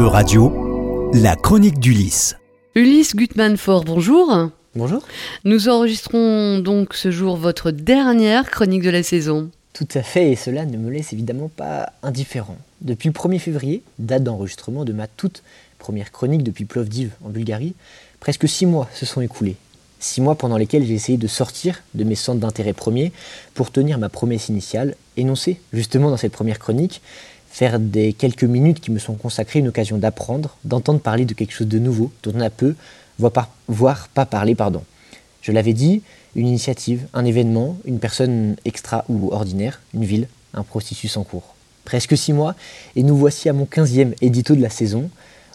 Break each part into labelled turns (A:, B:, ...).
A: E-Radio, la chronique d'Ulysse.
B: Ulysse Gutmann-Fort, bonjour.
C: Bonjour.
B: Nous enregistrons donc ce jour votre dernière chronique de la saison.
C: Tout à fait, et cela ne me laisse évidemment pas indifférent. Depuis le 1er février, date d'enregistrement de ma toute première chronique depuis Plovdiv en Bulgarie, presque six mois se sont écoulés. Six mois pendant lesquels j'ai essayé de sortir de mes centres d'intérêt premiers pour tenir ma promesse initiale, énoncée justement dans cette première chronique, faire des quelques minutes qui me sont consacrées une occasion d'apprendre, d'entendre parler de quelque chose de nouveau, dont on a peu, voire pas parler, pardon. Je l'avais dit, une initiative, un événement, une personne extra ou ordinaire, une ville, un processus en cours. Presque six mois, et nous voici à mon 15e édito de la saison.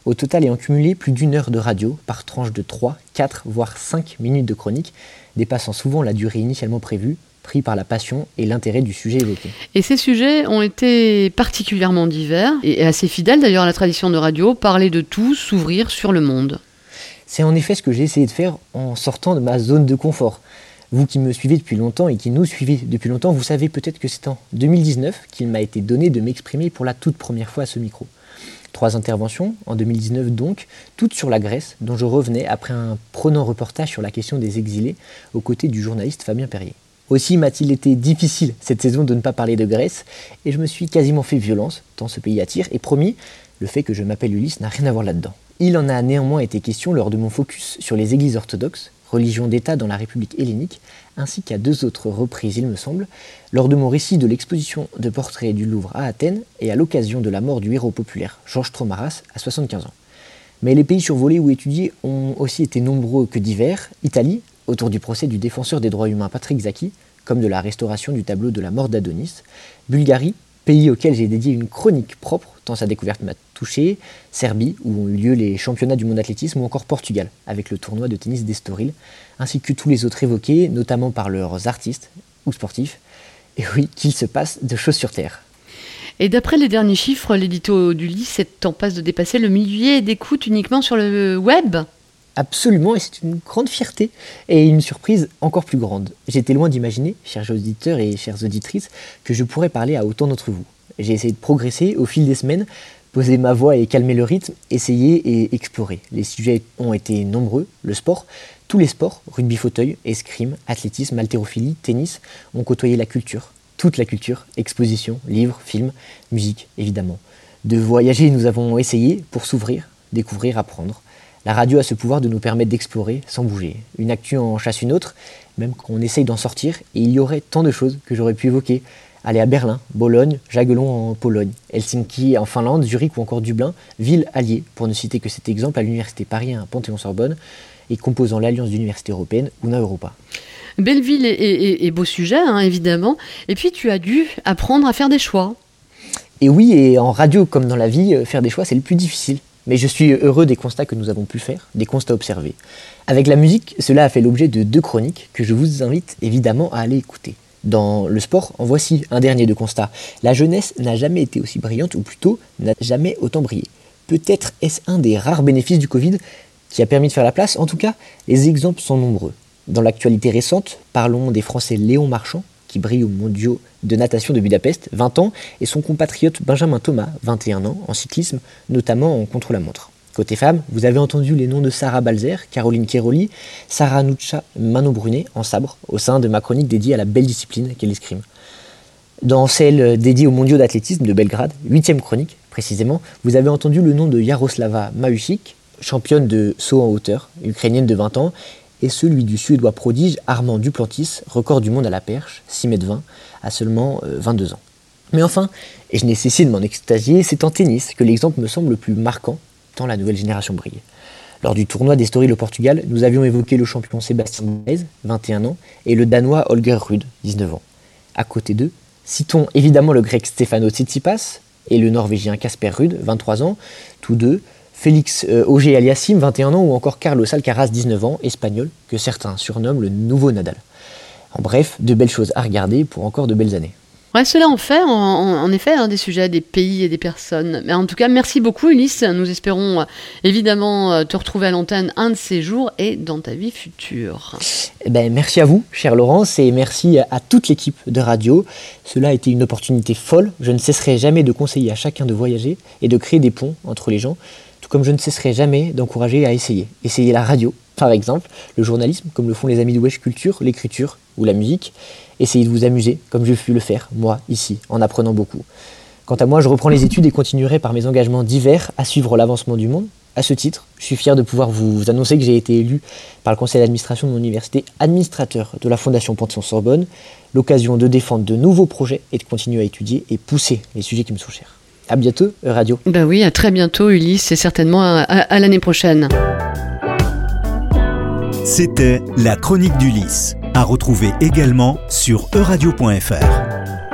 C: Au total en cumulé, plus d'une heure de radio par tranche de 3, 4, voire 5 minutes de chronique, dépassant souvent la durée initialement prévue, pris par la passion et l'intérêt du sujet évoqué.
B: Et ces sujets ont été particulièrement divers et assez fidèles d'ailleurs à la tradition de radio, parler de tout, s'ouvrir sur le monde.
C: C'est en effet ce que j'ai essayé de faire en sortant de ma zone de confort. Vous qui me suivez depuis longtemps et qui nous suivez depuis longtemps, vous savez peut-être que c'est en 2019 qu'il m'a été donné de m'exprimer pour la toute première fois à ce micro. Trois interventions, en 2019 donc, toutes sur la Grèce, dont je revenais après un prenant reportage sur la question des exilés, aux côtés du journaliste Fabien Perrier. Aussi m'a-t-il été difficile cette saison de ne pas parler de Grèce, et je me suis quasiment fait violence, tant ce pays attire, et promis, le fait que je m'appelle Ulysse n'a rien à voir là-dedans. Il en a néanmoins été question lors de mon focus sur les églises orthodoxes, religion d'État dans la République hellénique, ainsi qu'à deux autres reprises, il me semble, lors de mon récit de l'exposition de portraits du Louvre à Athènes et à l'occasion de la mort du héros populaire Georges Tromaras à 75 ans. Mais les pays survolés ou étudiés ont aussi été nombreux que divers. Italie, autour du procès du défenseur des droits humains Patrick Zaki, comme de la restauration du tableau de la mort d'Adonis. Bulgarie, pays auquel j'ai dédié une chronique propre, tant sa découverte m'a touché. Serbie, où ont eu lieu les championnats du monde d'athlétisme, ou encore Portugal, avec le tournoi de tennis d'Estoril, ainsi que tous les autres évoqués, notamment par leurs artistes ou sportifs. Et oui, qu'il se passe de choses sur Terre.
B: Et d'après les derniers chiffres, l'édito du lit est en passe de dépasser le millier d'écoutes uniquement sur le web.
C: Absolument, et c'est une grande fierté et une surprise encore plus grande. J'étais loin d'imaginer, chers auditeurs et chères auditrices, que je pourrais parler à autant d'entre vous. J'ai essayé de progresser au fil des semaines, poser ma voix et calmer le rythme, essayer et explorer. Les sujets ont été nombreux, le sport, tous les sports, rugby fauteuil, escrime, athlétisme, haltérophilie, tennis, ont côtoyé la culture, toute la culture, expositions, livres, films, musique, évidemment. De voyager, nous avons essayé pour s'ouvrir, découvrir, apprendre. La radio a ce pouvoir de nous permettre d'explorer sans bouger. Une actu en chasse une autre, même qu'on essaye d'en sortir, et il y aurait tant de choses que j'aurais pu évoquer. Aller à Berlin, Bologne, Jaguelon en Pologne, Helsinki en Finlande, Zurich ou encore Dublin, ville alliée, pour ne citer que cet exemple, à l'université Paris à Panthéon-Sorbonne, et composant l'Alliance d'universités européennes, UNA Europa.
B: Belle ville et, beau sujet, hein, évidemment. Et puis tu as dû apprendre à faire des choix.
C: Et oui, et en radio comme dans la vie, euh, faire des choix, c'est le plus difficile. Mais je suis heureux des constats que nous avons pu faire, des constats observés. Avec la musique, cela a fait l'objet de deux chroniques que je vous invite évidemment à aller écouter. Dans le sport, en voici un dernier de constat. La jeunesse n'a jamais été aussi brillante, ou plutôt n'a jamais autant brillé. Peut-être est-ce un des rares bénéfices du Covid qui a permis de faire la place. En tout cas, les exemples sont nombreux. Dans l'actualité récente, parlons des Français Léon Marchand, qui brille aux mondiaux de natation de Budapest, 20 ans, et son compatriote Benjamin Thomas, 21 ans, en cyclisme, notamment en contre-la-montre. Côté femmes, vous avez entendu les noms de Sarah Balzer, Caroline Keroli, Sarah Nucha, Manon Brunet en sabre, au sein de ma chronique dédiée à la belle discipline qu'est l'escrime. Dans celle dédiée aux mondiaux d'athlétisme de Belgrade, huitième chronique précisément, vous avez entendu le nom de Yaroslava Mahusik, championne de saut en hauteur, ukrainienne de 20 ans, et celui du suédois prodige Armand Duplantis, record du monde à la perche, 6 m 20, à seulement 22 euh, ans. Mais enfin, et je n'ai cessé de m'en extasier, c'est en tennis que l'exemple me semble le plus marquant, tant la nouvelle génération brille. Lors du tournoi d'Estoril au Portugal, nous avions évoqué le champion Sébastien Baez, 21 ans, et le danois Holger Rudd, 19 ans. À côté d'eux, citons évidemment le grec Stefano Tsitsipas et le norvégien Casper Rudd, 23 ans, tous deux Félix euh, Auger Aliassim, 21 ans, ou encore Carlos Alcaraz, 19 ans, espagnol, que certains surnomment le nouveau Nadal. En bref, de belles choses à regarder pour encore de belles années.
B: Ouais, cela en fait, en, effet, hein, des sujets, des pays et des personnes. Mais en tout cas, merci beaucoup, Ulysse. Nous espérons euh, évidemment euh, te retrouver à l'antenne un de ces jours et dans ta vie future.
C: Eh ben, merci à vous, cher Laurence, et merci à toute l'équipe de radio. Cela a été une opportunité folle. Je ne cesserai jamais de conseiller à chacun de voyager et de créer des ponts entre les gens, comme je ne cesserai jamais d'encourager à essayer. Essayer la radio, par exemple, le journalisme, comme le font les amis de Wesh Culture, l'écriture ou la musique. Essayez de vous amuser, comme je pu le faire, moi, ici, en apprenant beaucoup. Quant à moi, je reprends les études et continuerai par mes engagements divers à suivre l'avancement du monde. À ce titre, je suis fier de pouvoir vous annoncer que j'ai été élu par le conseil d'administration de mon université administrateur de la Fondation Panthéon-Sorbonne, l'occasion de défendre de nouveaux projets et de continuer à étudier et pousser les sujets qui me sont chers. À bientôt, Radio.
B: Ben oui, à très bientôt, Ulysse, et certainement à l'année prochaine.
A: C'était la chronique d'Ulysse, à retrouver également sur euradio.fr.